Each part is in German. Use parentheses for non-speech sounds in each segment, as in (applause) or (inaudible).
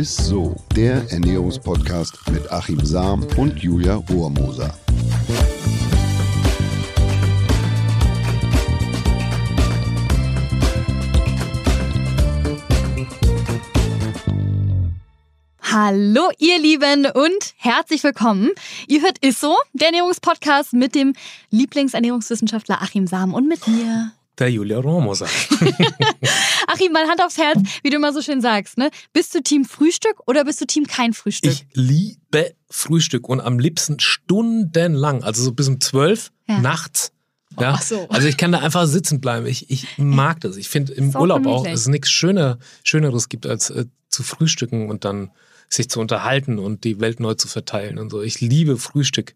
ist so, der Ernährungspodcast mit Achim Sam und Julia Rohrmoser. Hallo ihr Lieben und herzlich willkommen. Ihr hört Isso, der Ernährungspodcast mit dem Lieblingsernährungswissenschaftler Achim Sam und mit mir. Der Julia Rohrmoser. (laughs) Achim, mal Hand aufs Herz, wie du immer so schön sagst. Ne? Bist du Team Frühstück oder bist du Team kein Frühstück? Ich liebe Frühstück und am liebsten stundenlang, also so bis um zwölf Ja. nachts. Ja, Ach so. Also ich kann da einfach sitzen bleiben. Ich, ich mag das. Ich finde im auch Urlaub auch, gemütlich. dass es nichts Schöner, Schöneres gibt, als äh, zu frühstücken und dann sich zu unterhalten und die Welt neu zu verteilen und so. Ich liebe Frühstück.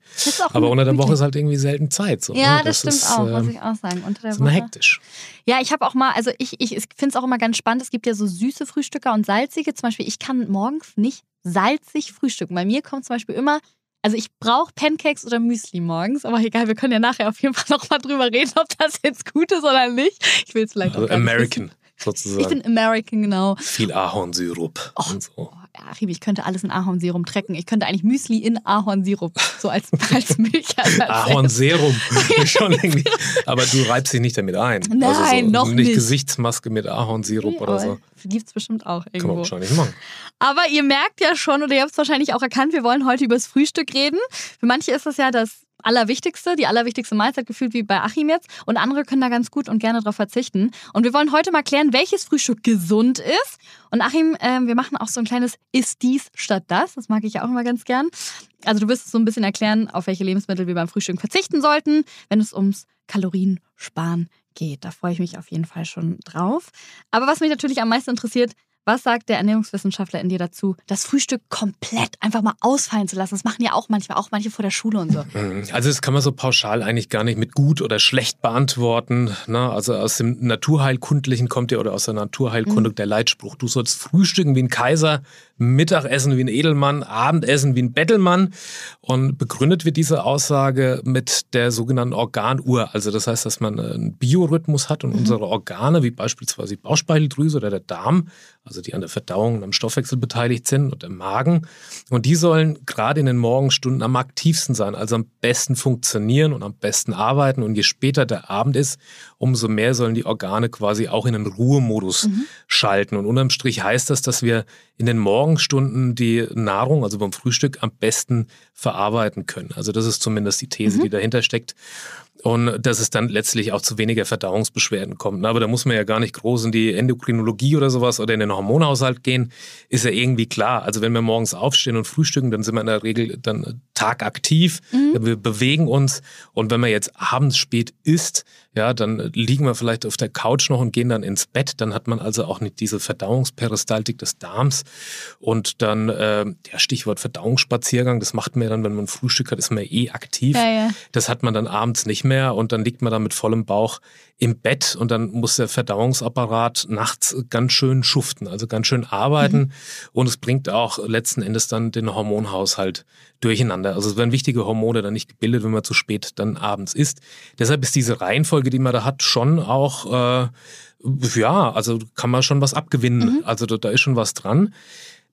Aber unter der. Woche ist halt irgendwie selten Zeit. So, Ja, ne? das, stimmt ist, auch, muss ähm, ich auch sagen. Unter der ist immer Woche. hektisch. Ja, ich habe auch mal, also ich, ich finde es auch immer ganz spannend. Es gibt ja so süße Frühstücker und salzige. Zum Beispiel, ich kann morgens nicht salzig frühstücken. Bei mir kommt zum Beispiel immer, also ich brauche Pancakes oder Müsli morgens. Aber egal, wir können ja nachher auf jeden Fall nochmal drüber reden, ob das jetzt gut ist oder nicht. Ich will es vielleicht Also American wissen. Sozusagen. Ich bin American, genau. Viel Ahornsirup Oh. und so. Oh, Achim, ich könnte alles in Ahornsirup trecken. Ich könnte eigentlich Müsli in Ahornsirup, so als, (laughs) als Milchersatz. Ahornserum. (laughs) (laughs) Schon irgendwie. Aber du reibst dich nicht damit ein. Nein, also so, noch nicht. Gesichtsmaske mit Ahornsirup oder so. Gibt es bestimmt auch Kann man irgendwo. wahrscheinlich machen. Aber ihr merkt ja schon, oder ihr habt es wahrscheinlich auch erkannt, wir wollen heute über das Frühstück reden. Für manche ist das ja das Allerwichtigste, die allerwichtigste Mahlzeit gefühlt wie bei Achim jetzt. Und andere können da ganz gut und gerne darauf verzichten. Und wir wollen heute mal klären, welches Frühstück gesund ist. Und Achim, ähm, wir machen auch so ein kleines Ist dies statt das. Das mag ich ja auch immer ganz gern. Also du wirst so ein bisschen erklären, auf welche Lebensmittel wir beim Frühstück verzichten sollten, wenn es ums Kaloriensparen geht. Da freue ich mich auf jeden Fall schon drauf. Aber was mich natürlich am meisten interessiert, was sagt der Ernährungswissenschaftler in dir dazu, das Frühstück komplett einfach mal ausfallen zu lassen? Das machen ja auch manchmal, auch manche vor der Schule und so. Mhm. Also das kann man so pauschal eigentlich gar nicht mit gut oder schlecht beantworten. Ne? Also aus dem Naturheilkundlichen kommt ja oder aus der Naturheilkunde Mhm. der Leitspruch, du sollst frühstücken wie ein Kaiser, Mittagessen wie ein Edelmann, Abendessen wie ein Bettelmann. Und begründet wird diese Aussage mit der sogenannten Organuhr. Also das heißt, dass man einen Biorhythmus hat und Mhm. unsere Organe, wie beispielsweise die Bauchspeicheldrüse oder der Darm, also die an der Verdauung und am Stoffwechsel beteiligt sind und der Magen. Und die sollen gerade in den Morgenstunden am aktivsten sein, also am besten funktionieren und am besten arbeiten. Und je später der Abend ist, umso mehr sollen die Organe quasi auch in den Ruhemodus schalten. Und unterm Strich heißt das, dass wir in den Morgenstunden die Nahrung, also beim Frühstück, am besten verarbeiten können. Also das ist zumindest die These, die dahinter steckt. Und dass es dann letztlich auch zu weniger Verdauungsbeschwerden kommt. Na, Aber da muss man ja gar nicht groß in die Endokrinologie oder sowas oder in den Hormonhaushalt gehen, ist ja irgendwie klar. Also wenn wir morgens aufstehen und frühstücken, dann sind wir in der Regel dann tagaktiv, wir bewegen uns und wenn man jetzt abends spät isst, ja, dann liegen wir vielleicht auf der Couch noch und gehen dann ins Bett, dann hat man also auch nicht diese Verdauungsperistaltik des Darms und dann, äh, ja, Stichwort Verdauungsspaziergang, das macht man ja dann, wenn man Frühstück hat, ist man eh aktiv. Ja, ja. Das hat man dann abends nicht mehr und dann liegt man da mit vollem Bauch im Bett und dann muss der Verdauungsapparat nachts ganz schön schuften, also ganz schön arbeiten und es bringt auch letzten Endes dann den Hormonhaushalt durcheinander. Also es werden wichtige Hormone dann nicht gebildet, wenn man zu spät dann abends isst. Deshalb ist diese Reihenfolge, die man da hat, schon auch, äh, ja, also kann man schon was abgewinnen. Also da, da ist schon was dran.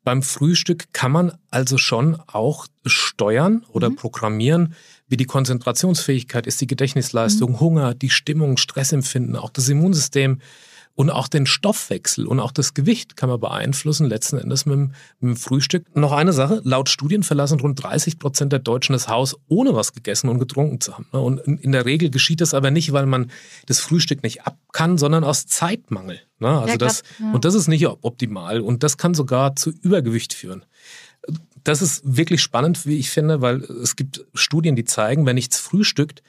Beim Frühstück kann man also schon auch steuern oder programmieren, wie die Konzentrationsfähigkeit ist, die Gedächtnisleistung, Hunger, die Stimmung, Stressempfinden, auch das Immunsystem und auch den Stoffwechsel und auch das Gewicht kann man beeinflussen, letzten Endes mit dem, mit dem Frühstück. Noch eine Sache, laut Studien verlassen rund 30 Prozent der Deutschen das Haus, ohne was gegessen und getrunken zu haben. Und in der Regel geschieht das aber nicht, weil man das Frühstück nicht ab kann, sondern aus Zeitmangel. ne? Also das. Und das ist nicht optimal und das kann sogar zu Übergewicht führen. Das ist wirklich spannend, wie ich finde, weil es gibt Studien, die zeigen, wer nichts frühstückt,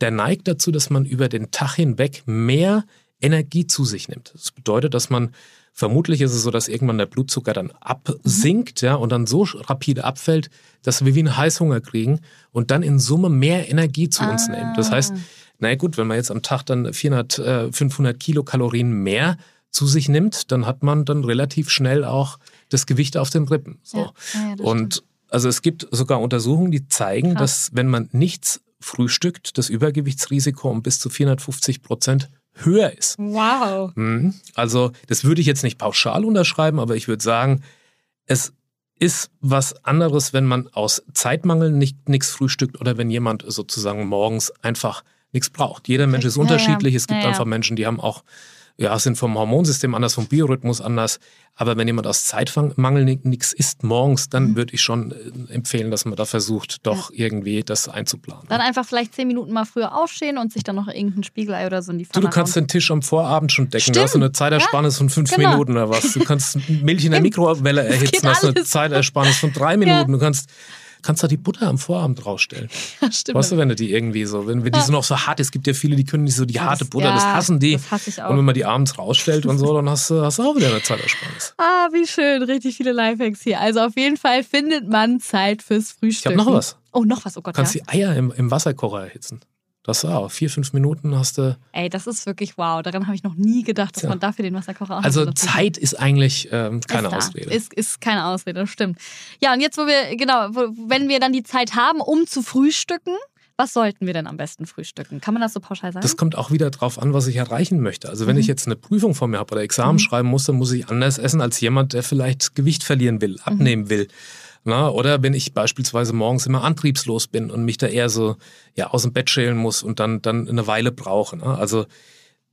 der neigt dazu, dass man über den Tag hinweg mehr Energie zu sich nimmt. Das bedeutet, dass man vermutlich ist es so, dass irgendwann der Blutzucker dann absinkt, ja, und dann so rapide abfällt, dass wir wie einen Heißhunger kriegen und dann in Summe mehr Energie zu uns Ah. nehmen. Das heißt, na gut, wenn man jetzt am Tag dann 400, äh, 500 Kilokalorien mehr zu sich nimmt, dann hat man dann relativ schnell auch das Gewicht auf den Rippen. So. Ja, ja, ja, und also es gibt sogar Untersuchungen, die zeigen, Krass. dass wenn man nichts frühstückt, das Übergewichtsrisiko um bis zu 450 Prozent höher ist. Wow. Mhm. Also das würde ich jetzt nicht pauschal unterschreiben, aber ich würde sagen, es ist was anderes, wenn man aus Zeitmangel nicht nichts frühstückt oder wenn jemand sozusagen morgens einfach nichts braucht. Jeder Mensch ist unterschiedlich. Es gibt einfach Menschen, die haben auch ja, sind vom Hormonsystem anders, vom Biorhythmus anders. Aber wenn jemand aus Zeitmangel nichts isst morgens, dann mhm. würde ich schon äh, empfehlen, dass man da versucht, doch ja. irgendwie das einzuplanen. Dann einfach vielleicht zehn Minuten mal früher aufstehen und sich dann noch irgendein Spiegelei oder so in die Pfanne Du, du kannst den Tisch am Vorabend schon decken. Stimmt. Da hast du eine Zeitersparnis ja? von fünf genau. Minuten oder was. Du kannst Milch in der Mikrowelle erhitzen, hast eine Zeitersparnis von drei Minuten. Ja. Du kannst kannst du die Butter am Vorabend rausstellen. (laughs) Ja, stimmt. Weißt du, wenn du die irgendwie so, wenn, wenn die so noch so hart ist, es gibt ja viele, die können nicht so die harte Butter, ja, das hassen die. Das hasse ich auch. Und wenn man die abends rausstellt und so, dann hast du, hast du auch wieder eine Zeitersparnis. (laughs) Ah, wie schön, richtig viele Lifehacks hier. Also auf jeden Fall findet man Zeit fürs Frühstück. Ich habe noch was. Oh, noch was, oh Gott. Du kannst ja. die Eier im, im Wasserkocher erhitzen. Das auch. Vier, fünf Minuten hast du. Ey, das ist wirklich wow. Daran habe ich noch nie gedacht, dass ja. man dafür den Wasserkocher auch Also Zeit ist eigentlich ähm, keine ist Ausrede. Ist, ist keine Ausrede, das stimmt. Ja, und jetzt, wo wir, genau, wo, wenn wir dann die Zeit haben, um zu frühstücken, was sollten wir denn am besten frühstücken? Kann man das so pauschal sagen? Das kommt auch wieder drauf an, was ich erreichen möchte. Also wenn mhm. ich jetzt eine Prüfung vor mir habe oder Examen mhm. schreiben muss, dann muss ich anders essen als jemand, der vielleicht Gewicht verlieren will, abnehmen mhm. will. Na, oder wenn ich beispielsweise morgens immer antriebslos bin und mich da eher so ja, aus dem Bett schälen muss und dann, dann eine Weile brauche. Ne? Also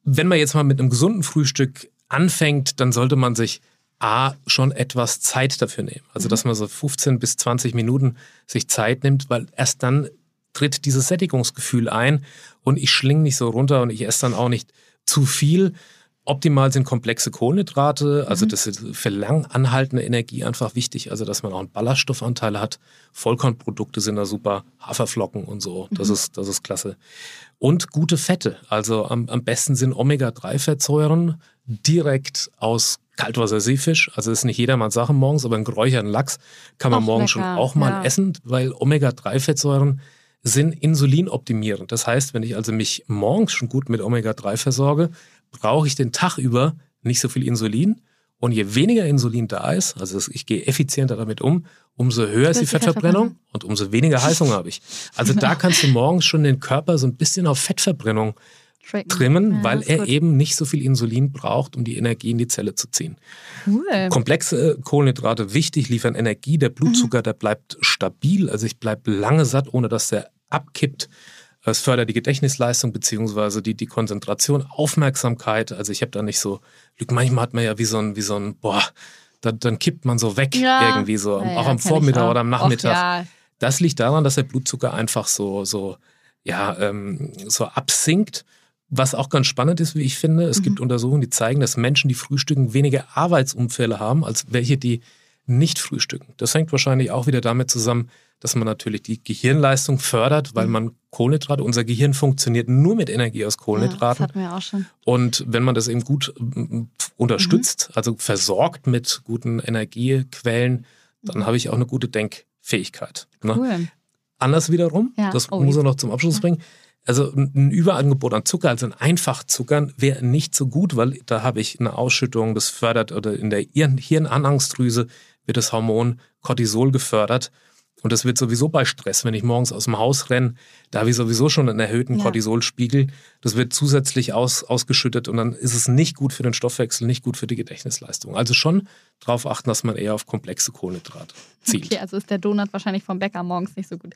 wenn man jetzt mal mit einem gesunden Frühstück anfängt, dann sollte man sich A, schon etwas Zeit dafür nehmen. Also, mhm. dass man so 15 bis 20 Minuten sich Zeit nimmt, weil erst dann tritt dieses Sättigungsgefühl ein und ich schlinge nicht so runter und ich esse dann auch nicht zu viel, Optimal sind komplexe Kohlenhydrate, also mhm. das ist für lang anhaltende Energie einfach wichtig, also dass man auch einen Ballaststoffanteil hat. Vollkornprodukte sind da super, Haferflocken und so, das, mhm. ist, das ist klasse. Und gute Fette, also am, am besten sind Omega-3-Fettsäuren direkt aus Kaltwasser-Seefisch. Also ist nicht jedermanns Sache morgens, aber einen geräucherten Lachs kann man Ach, morgens schon auch mal ja. essen, weil Omega-3-Fettsäuren sind insulinoptimierend. Das heißt, wenn ich also mich morgens schon gut mit Omega-3 versorge, brauche ich den Tag über nicht so viel Insulin. Und je weniger Insulin da ist, also ich gehe effizienter damit um, umso höher ist die Fettverbrennung und umso weniger Heißhunger habe ich. Also genau. da (laughs) kannst du morgens schon den Körper so ein bisschen auf Fettverbrennung trimmen, ja, weil er gut. eben nicht so viel Insulin braucht, um die Energie in die Zelle zu ziehen. Cool. Komplexe Kohlenhydrate wichtig, liefern Energie. Der Blutzucker, mhm. der bleibt stabil, also ich bleibe lange satt, ohne dass der abkippt. Es fördert die Gedächtnisleistung beziehungsweise die, die Konzentration, Aufmerksamkeit. Also ich habe da nicht so, manchmal hat man ja wie so ein, wie so ein, boah, dann, dann kippt man so weg ja. irgendwie so, ja, auch am Vormittag auch. oder am Nachmittag. Och. Das liegt daran, dass der Blutzucker einfach so, so, ja, ähm, so absinkt. Was auch ganz spannend ist, wie ich finde, es mhm. gibt Untersuchungen, die zeigen, dass Menschen, die frühstücken, weniger Arbeitsunfälle haben, als welche, die nicht frühstücken. Das hängt wahrscheinlich auch wieder damit zusammen, dass man natürlich die Gehirnleistung fördert, weil mhm. man Kohlenhydrate, unser Gehirn funktioniert nur mit Energie aus Kohlenhydraten. Ja, das hatten wir auch schon. Und wenn man das eben gut unterstützt, mhm. also versorgt mit guten Energiequellen, dann mhm. habe ich auch eine gute Denkfähigkeit. Ne? Cool. Anders wiederum, ja. das oh, muss er noch zum Abschluss ja. bringen. Also ein Überangebot an Zucker, also ein Einfachzuckern, wäre nicht so gut, weil da habe ich eine Ausschüttung, das fördert oder in der Hirnanhangsdrüse wird das Hormon Cortisol gefördert. Und das wird sowieso bei Stress, wenn ich morgens aus dem Haus renne, da habe ich sowieso schon einen erhöhten ja. Cortisolspiegel. Das wird zusätzlich aus, ausgeschüttet und dann ist es nicht gut für den Stoffwechsel, nicht gut für die Gedächtnisleistung. Also schon darauf achten, dass man eher auf komplexe Kohlenhydrate zielt. Okay, also ist der Donut wahrscheinlich vom Bäcker morgens nicht so gut.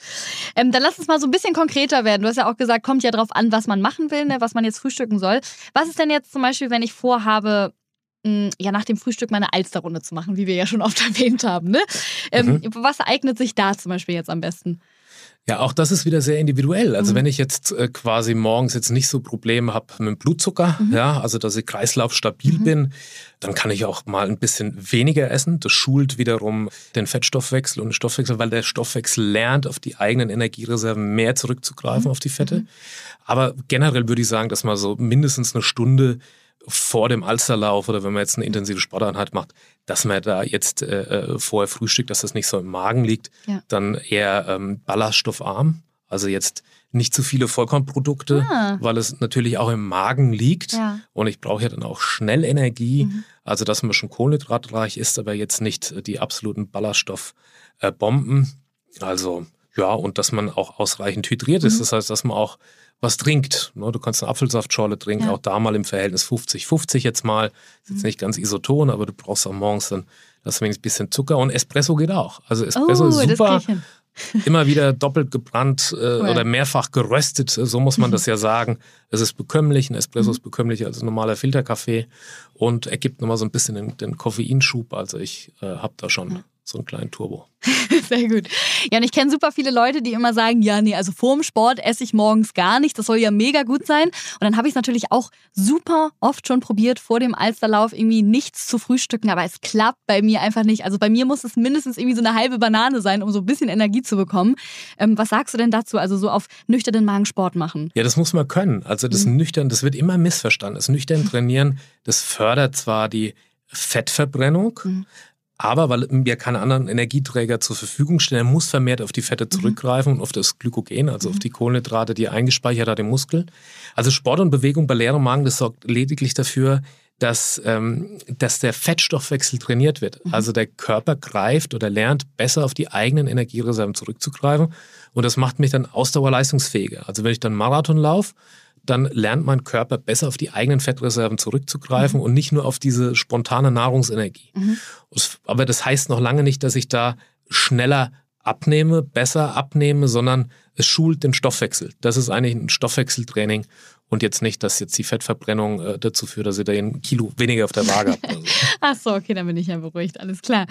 Ähm, dann lass uns mal so ein bisschen konkreter werden. Du hast ja auch gesagt, kommt ja darauf an, was man machen will, ne, was man jetzt frühstücken soll. Was ist denn jetzt zum Beispiel, wenn ich vorhabe, ja nach dem Frühstück meine Alsterrunde zu machen, wie wir ja schon oft (laughs) erwähnt haben. Ne? Ähm, mhm. Was eignet sich da zum Beispiel jetzt am besten? Ja, auch das ist wieder sehr individuell. Also mhm. wenn ich jetzt äh, quasi morgens jetzt nicht so Probleme habe mit dem Blutzucker, mhm. ja, also dass ich kreislaufstabil mhm. bin, dann kann ich auch mal ein bisschen weniger essen. Das schult wiederum den Fettstoffwechsel und den Stoffwechsel, weil der Stoffwechsel lernt, auf die eigenen Energiereserven mehr zurückzugreifen, mhm. auf die Fette. Mhm. Aber generell würde ich sagen, dass man so mindestens eine Stunde vor dem Alsterlauf oder wenn man jetzt eine intensive Sporteinheit macht, dass man da jetzt äh, äh, vorher frühstückt, dass das nicht so im Magen liegt, ja. dann eher ähm, ballaststoffarm. Also jetzt nicht zu viele Vollkornprodukte, ah. weil es natürlich auch im Magen liegt. Ja. Und ich brauche ja dann auch schnell Energie. Mhm. Also dass man schon kohlenhydratreich ist, aber jetzt nicht die absoluten Ballaststoffbomben. Äh, also ja, und dass man auch ausreichend hydriert ist. Mhm. Das heißt, dass man auch was trinkt. Ne? Du kannst eine Apfelsaftschorle trinken, ja. auch da mal im Verhältnis 50-50 jetzt mal. Ist jetzt mhm. nicht ganz isoton, aber du brauchst auch morgens dann Das ein bisschen Zucker und Espresso geht auch. Also Espresso oh, ist super. (laughs) Immer wieder doppelt gebrannt äh, cool. oder mehrfach geröstet, so muss man das ja (laughs) sagen. Es ist bekömmlich, ein Espresso ist mhm. bekömmlicher als ein normaler Filterkaffee und ergibt nochmal so ein bisschen den, den Koffeinschub. Also ich äh, habe da schon so einen kleinen Turbo. (laughs) Sehr gut. Ja, und ich kenne super viele Leute, die immer sagen, ja, nee, also vorm Sport esse ich morgens gar nicht. Das soll ja mega gut sein. Und dann habe ich es natürlich auch super oft schon probiert, vor dem Alsterlauf irgendwie nichts zu frühstücken. Aber es klappt bei mir einfach nicht. Also bei mir muss es mindestens irgendwie so eine halbe Banane sein, um so ein bisschen Energie zu bekommen. Ähm, was sagst du denn dazu? Also so auf nüchternen Magen Sport machen? Ja, das muss man können. Also das mhm. nüchtern, das wird immer missverstanden. Das nüchtern (laughs) trainieren, das fördert zwar die Fettverbrennung, mhm. Aber weil wir keine anderen Energieträger zur Verfügung stellen, er muss vermehrt auf die Fette mhm. zurückgreifen und auf das Glykogen, also mhm. auf die Kohlenhydrate, die er eingespeichert hat im Muskel. Also Sport und Bewegung bei leerem Magen, das sorgt lediglich dafür, dass, ähm, dass der Fettstoffwechsel trainiert wird. Mhm. Also der Körper greift oder lernt besser auf die eigenen Energiereserven zurückzugreifen. Und das macht mich dann ausdauerleistungsfähiger. Also wenn ich dann Marathon laufe, dann lernt mein Körper besser auf die eigenen Fettreserven zurückzugreifen mhm. und nicht nur auf diese spontane Nahrungsenergie. Mhm. Aber das heißt noch lange nicht, dass ich da schneller abnehme, besser abnehme, sondern es schult den Stoffwechsel. Das ist eigentlich ein Stoffwechseltraining und jetzt nicht, dass jetzt die Fettverbrennung äh, dazu führt, dass ihr da ein Kilo weniger auf der Waage habt. Also. (laughs) Ach so, okay, dann bin ich ja beruhigt, alles klar.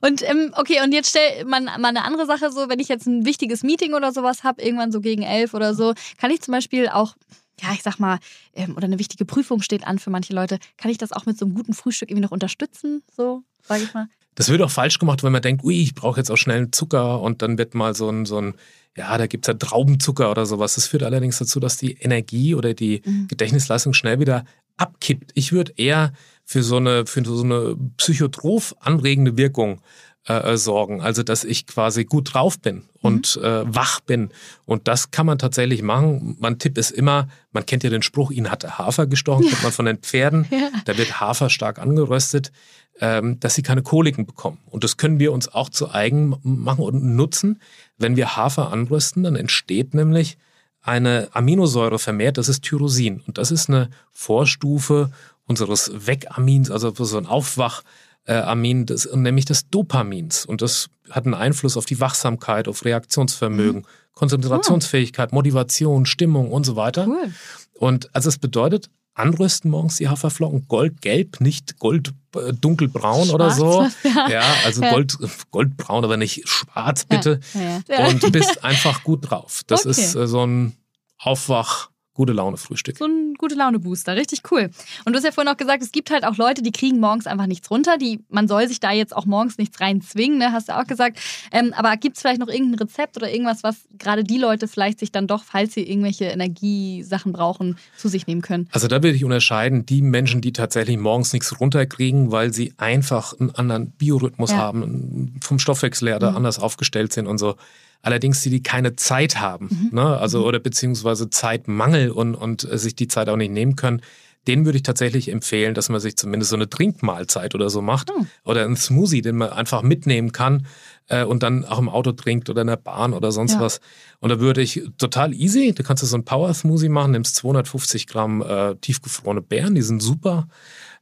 Und ähm, okay, und jetzt stell man mal eine andere Sache so, wenn ich jetzt ein wichtiges Meeting oder sowas habe, irgendwann so gegen elf oder so, kann ich zum Beispiel auch ja, ich sag mal, ähm, oder eine wichtige Prüfung steht an für manche Leute, kann ich das auch mit so einem guten Frühstück irgendwie noch unterstützen, so, sage ich mal? Das wird auch falsch gemacht, wenn man denkt, ui, ich brauche jetzt auch schnell einen Zucker und dann wird mal so ein, so ein ja, da gibt es ja Traubenzucker oder sowas. Das führt allerdings dazu, dass die Energie oder die mhm. Gedächtnisleistung schnell wieder abkippt. Ich würde eher für so eine, für so eine psychotroph anregende Wirkung äh, äh, sorgen. Also, dass ich quasi gut drauf bin und mhm. äh, wach bin. Und das kann man tatsächlich machen. Mein Tipp ist immer, man kennt ja den Spruch, ihn hat der Hafer gestochen, ja. kennt man von den Pferden. (laughs) Ja. Da wird Hafer stark angeröstet, ähm, dass sie keine Koliken bekommen. Und das können wir uns auch zu eigen machen und nutzen. Wenn wir Hafer anrösten, dann entsteht nämlich eine Aminosäure vermehrt, das ist Tyrosin. Und das ist eine Vorstufe unseres Wegamins, also so ein Aufwach äh, Amin, des, nämlich des Dopamins. Und das hat einen Einfluss auf die Wachsamkeit, auf Reaktionsvermögen, mhm. Konzentrationsfähigkeit, Motivation, Stimmung und so weiter. Cool. Und also es bedeutet, anrüsten morgens die Haferflocken goldgelb, nicht gold äh, dunkelbraun schwarz, oder so. (laughs) Ja, ja also ja. Gold, goldbraun, aber nicht schwarz bitte. Ja, und bist einfach gut drauf. Das okay. ist äh, so ein Aufwach gute Laune Frühstück. So ein gute Laune Booster, richtig cool. Und du hast ja vorhin auch gesagt, es gibt halt auch Leute, die kriegen morgens einfach nichts runter. Die, man soll sich da jetzt auch morgens nichts reinzwingen, ne? hast du auch gesagt. Ähm, aber gibt es vielleicht noch irgendein Rezept oder irgendwas, was gerade die Leute vielleicht sich dann doch, falls sie irgendwelche Energiesachen brauchen, zu sich nehmen können? Also da würde ich unterscheiden, die Menschen, die tatsächlich morgens nichts runterkriegen, weil sie einfach einen anderen Biorhythmus ja. haben, vom Stoffwechsel her mhm. anders aufgestellt sind und so Allerdings die, die keine Zeit haben, mhm. ne? also mhm. oder beziehungsweise Zeitmangel und, und sich die Zeit auch nicht nehmen können, den würde ich tatsächlich empfehlen, dass man sich zumindest so eine Trinkmahlzeit oder so macht mhm. oder einen Smoothie, den man einfach mitnehmen kann äh, und dann auch im Auto trinkt oder in der Bahn oder sonst ja. was. Und da würde ich total easy, du kannst so einen Power Smoothie machen, nimmst 250 Gramm äh, tiefgefrorene Beeren, die sind super.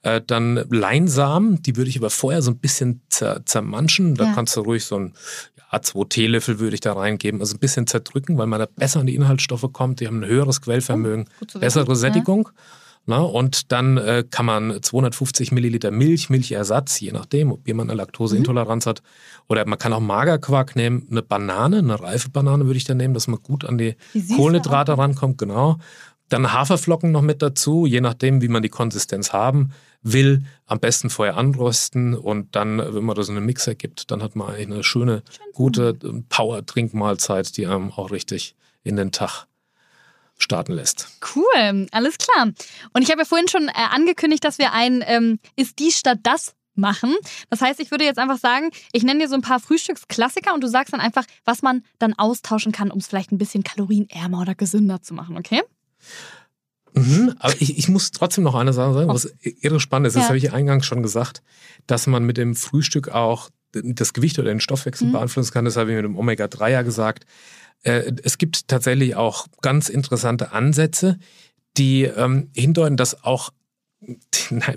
Äh, dann Leinsamen, die würde ich aber vorher so ein bisschen zer zermanschen. Da ja. kannst du ruhig so ein ja, zwei Teelöffel würde ich da reingeben. Also ein bisschen zerdrücken, weil man da besser an die Inhaltsstoffe kommt. Die haben ein höheres Quellvermögen, oh, bessere Sättigung. Ja. Na, und dann äh, kann man 250 Milliliter Milch, Milchersatz, je nachdem, ob jemand eine Laktoseintoleranz mhm. hat. Oder man kann auch Magerquark nehmen, eine Banane, eine reife Banane würde ich dann nehmen, dass man gut an die, die Kohlenhydrate rankommt, genau. Dann Haferflocken noch mit dazu, je nachdem, wie man die Konsistenz haben will. Am besten vorher anrösten und dann, wenn man das in einen Mixer gibt, dann hat man eigentlich eine schöne, gute Power-Trinkmahlzeit, die einem auch richtig in den Tag starten lässt. Cool, alles klar. Und ich habe ja vorhin schon äh, angekündigt, dass wir ein ähm, Ist die statt das machen. Das heißt, ich würde jetzt einfach sagen, ich nenne dir so ein paar Frühstücksklassiker und du sagst dann einfach, was man dann austauschen kann, um es vielleicht ein bisschen kalorienärmer oder gesünder zu machen, okay? Mhm, aber ich, ich muss trotzdem noch eine Sache sagen, was irre spannend ist. Das ja. habe ich eingangs schon gesagt, dass man mit dem Frühstück auch das Gewicht oder den Stoffwechsel mhm. beeinflussen kann. Das habe ich mit dem Omega-3 ja gesagt. Äh, es gibt tatsächlich auch ganz interessante Ansätze, die ähm, hindeuten, dass auch (laughs)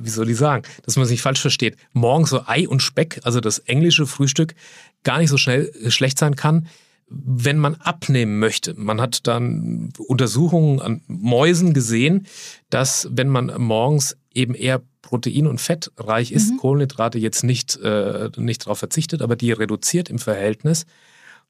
wie soll ich sagen, dass man es nicht falsch versteht, morgens so Ei und Speck, also das englische Frühstück, gar nicht so schnell äh, schlecht sein kann, wenn man abnehmen möchte. Man hat dann Untersuchungen an Mäusen gesehen, dass wenn man morgens eben eher protein- und fettreich ist, mhm. Kohlenhydrate jetzt nicht, äh, nicht darauf verzichtet, aber die reduziert im Verhältnis,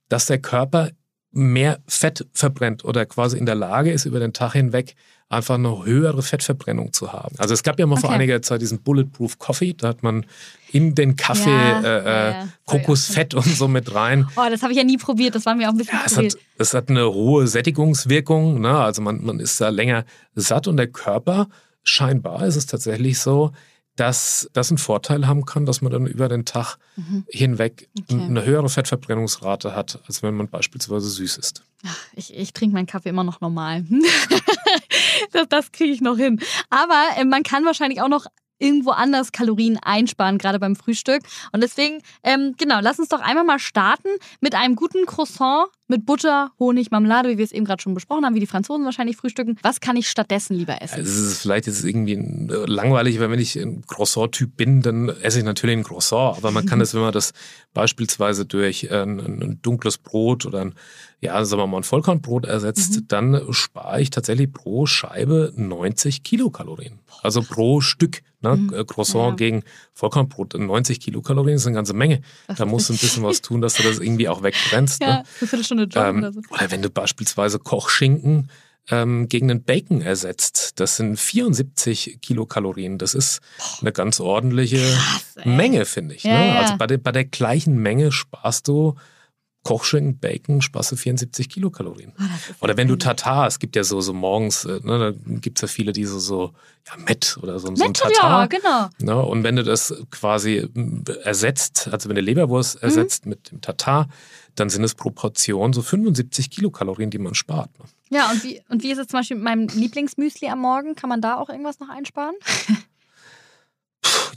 dass der Körper mehr Fett verbrennt oder quasi in der Lage ist, über den Tag hinweg einfach eine höhere Fettverbrennung zu haben. Also es gab ja mal okay. vor einiger Zeit diesen Bulletproof Coffee, da hat man in den Kaffee ja, äh, äh ja, Kokosfett und so mit rein. (laughs) Oh, das habe ich ja nie probiert, das war mir auch ein bisschen ja, es hat, es hat eine hohe Sättigungswirkung, ne? also man, man ist da länger satt und der Körper, scheinbar ist es tatsächlich so, dass das einen Vorteil haben kann, dass man dann über den Tag mhm. hinweg okay. eine höhere Fettverbrennungsrate hat, als wenn man beispielsweise süß ist. ich, ich trinke meinen Kaffee immer noch normal. (laughs) das, das kriege ich noch hin. Aber äh, man kann wahrscheinlich auch noch irgendwo anders Kalorien einsparen, gerade beim Frühstück. Und deswegen, ähm, genau, lass uns doch einmal mal starten mit einem guten Croissant mit Butter, Honig, Marmelade, wie wir es eben gerade schon besprochen haben, wie die Franzosen wahrscheinlich frühstücken. Was kann ich stattdessen lieber essen? Also es ist vielleicht jetzt irgendwie äh, langweilig, weil wenn ich ein Croissant-Typ bin, dann esse ich natürlich ein Croissant. Aber man kann (laughs) das, wenn man das beispielsweise durch ein, ein dunkles Brot oder ein, ja, sagen wir mal, ein Vollkornbrot ersetzt, mhm. dann spare ich tatsächlich pro Scheibe 90 Kilokalorien. Also pro Stück. Ne? Mhm. Äh, Croissant ja. gegen Vollkornbrot 90 Kilokalorien ist eine ganze Menge. Da musst du ein bisschen was tun, dass du das irgendwie auch wegbrennst. Ja, ne? eine Viertelstunde joggen ähm, oder so. Oder wenn du beispielsweise Kochschinken ähm, gegen einen Bacon ersetzt. Das sind 74 Kilokalorien. Das ist eine ganz ordentliche Krass, Menge, finde ich. Ja, ne? Also bei der, bei der gleichen Menge sparst du Kochschinken, Bacon, sparst du 74 Kilokalorien. Oh, oder wenn du Tatar, es gibt ja so, so morgens, äh, ne, da gibt es ja viele, die so, so ja, Met oder so, Met, so ein Tatar. Ja, genau. Ne, und wenn du das quasi äh, ersetzt, also wenn du Leberwurst mhm. ersetzt mit dem Tatar, dann sind es pro Portion so 75 Kilokalorien, die man spart. Ne? Ja, und wie, und wie ist es zum Beispiel mit meinem Lieblingsmüsli am Morgen? Kann man da auch irgendwas noch einsparen? (laughs)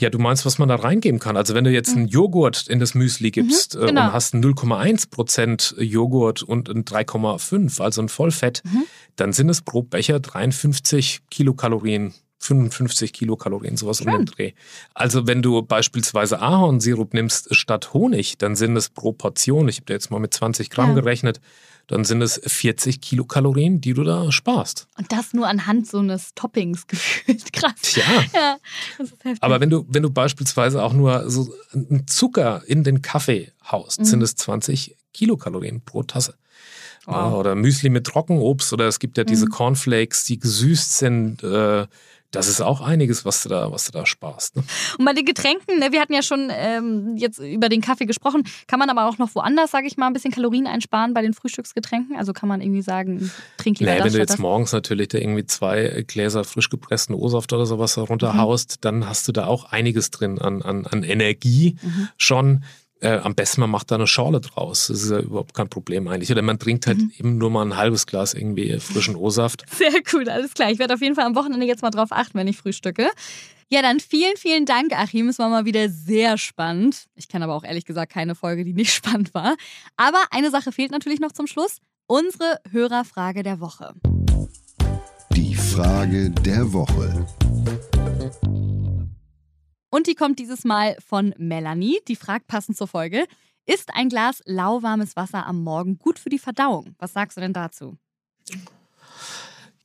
Ja, du meinst, was man da reingeben kann. Also wenn du jetzt einen mhm. Joghurt in das Müsli gibst mhm, genau. und hast 0,1 Prozent Joghurt und ein 3,5, also ein Vollfett, mhm. dann sind es pro Becher 53 Kilokalorien 55 Kilokalorien, sowas Schön. um den Dreh. Also wenn du beispielsweise Ahornsirup nimmst statt Honig, dann sind es pro Portion, ich habe da jetzt mal mit 20 Gramm ja. gerechnet, dann sind es 40 Kilokalorien, die du da sparst. Und das nur anhand so eines Toppings (laughs) gefühlt. Krass. Ja. ja Aber wenn du, wenn du beispielsweise auch nur so einen Zucker in den Kaffee haust, mhm. sind es 20 Kilokalorien pro Tasse. Wow. Oder Müsli mit Trockenobst oder es gibt ja diese mhm. Cornflakes, die gesüßt sind. Äh, das ist auch einiges, was du da, was du da sparst. Ne? Und bei den Getränken, ne, wir hatten ja schon ähm, jetzt über den Kaffee gesprochen, kann man aber auch noch woanders, sage ich mal, ein bisschen Kalorien einsparen bei den Frühstücksgetränken? Also kann man irgendwie sagen, trink lieber nee, das Wenn du jetzt das? morgens natürlich da irgendwie zwei Gläser frisch gepressten O-Saft oder sowas runterhaust, mhm. dann hast du da auch einiges drin an, an, an Energie mhm. schon äh, am besten man macht da eine Schorle draus. Das ist ja überhaupt kein Problem eigentlich. Oder man trinkt halt mhm. eben nur mal ein halbes Glas irgendwie frischen O-Saft. Sehr gut, alles klar. Ich werde auf jeden Fall am Wochenende jetzt mal drauf achten, wenn ich frühstücke. Ja, dann vielen, vielen Dank, Achim. Es war mal wieder sehr spannend. Ich kenne aber auch ehrlich gesagt keine Folge, die nicht (laughs) spannend war. Aber eine Sache fehlt natürlich noch zum Schluss. Unsere Hörerfrage der Woche. Die Frage der Woche. Und die kommt dieses Mal von Melanie. Die fragt passend zur Folge: Ist ein Glas lauwarmes Wasser am Morgen gut für die Verdauung? Was sagst du denn dazu?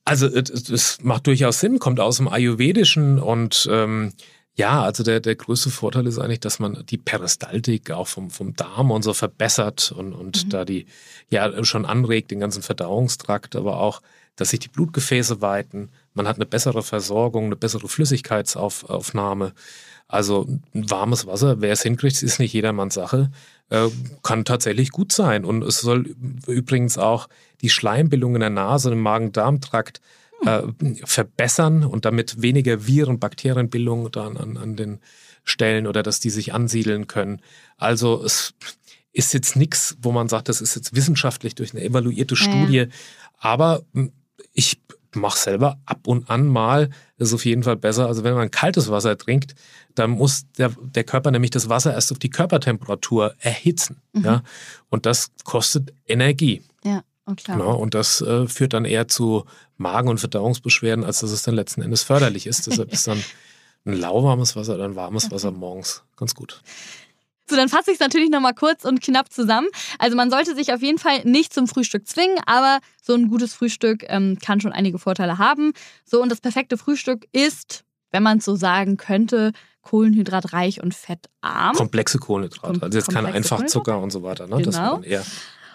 Also, es macht durchaus Sinn, kommt aus dem Ayurvedischen und ähm, ja, also der, der größte Vorteil ist eigentlich, dass man die Peristaltik auch vom, vom Darm und so verbessert und, und mhm. da die ja schon anregt, den ganzen Verdauungstrakt, aber auch, dass sich die Blutgefäße weiten. Man hat eine bessere Versorgung, eine bessere Flüssigkeitsaufnahme. Also warmes Wasser, wer es hinkriegt, ist nicht jedermanns Sache, äh, kann tatsächlich gut sein. Und es soll übrigens auch die Schleimbildung in der Nase, im Magen-Darm-Trakt äh, verbessern und damit weniger Viren, Bakterienbildung dann an, an den Stellen oder dass die sich ansiedeln können. Also es ist jetzt nichts, wo man sagt, das ist jetzt wissenschaftlich durch eine evaluierte Studie. Ja. Aber hm, ich mache selber ab und an mal, das ist auf jeden Fall besser. Also wenn man kaltes Wasser trinkt, dann muss der, der Körper nämlich das Wasser erst auf die Körpertemperatur erhitzen. Mhm. Ja? Und das kostet Energie. Ja. Oh, klar. Genau, und das äh, führt dann eher zu Magen- und Verdauungsbeschwerden, als dass es dann letzten Endes förderlich ist. Deshalb (laughs) ist dann ein lauwarmes Wasser oder ein warmes Wasser morgens ganz gut. So, dann fasse ich es natürlich nochmal kurz und knapp zusammen. Also man sollte sich auf jeden Fall nicht zum Frühstück zwingen, aber so ein gutes Frühstück ähm, kann schon einige Vorteile haben. So, und das perfekte Frühstück ist, wenn man es so sagen könnte, kohlenhydratreich und fettarm. Komplexe Kohlenhydrate. Also jetzt kein komplexe Einfachzucker und so weiter. Ne? Das Genau.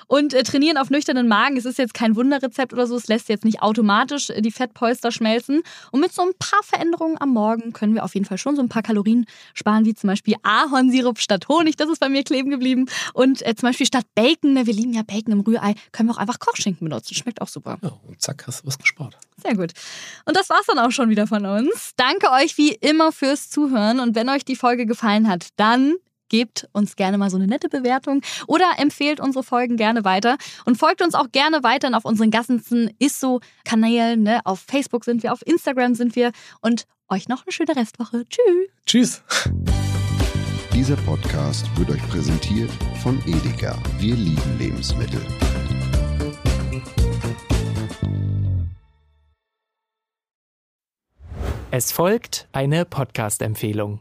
Und äh, trainieren auf nüchternen Magen, es ist jetzt kein Wunderrezept oder so, es lässt jetzt nicht automatisch äh, die Fettpolster schmelzen. Und mit so ein paar Veränderungen am Morgen können wir auf jeden Fall schon so ein paar Kalorien sparen, wie zum Beispiel Ahornsirup statt Honig, das ist bei mir kleben geblieben. Und äh, zum Beispiel statt Bacon, ne, wir lieben ja Bacon im Rührei, können wir auch einfach Kochschinken benutzen. Schmeckt auch super. Ja, und zack, hast du was gespart. Sehr gut. Und das war's dann auch schon wieder von uns. Danke euch wie immer fürs Zuhören. Und wenn euch die Folge gefallen hat, dann gebt uns gerne mal so eine nette Bewertung oder empfehlt unsere Folgen gerne weiter und folgt uns auch gerne weiterhin auf unseren ganzen Isso-Kanälen. Ne? Auf Facebook sind wir, auf Instagram sind wir und euch noch eine schöne Restwoche. Tschüss. Tschüss. Dieser Podcast wird euch präsentiert von Edeka. Wir lieben Lebensmittel. Es folgt eine Podcast-Empfehlung.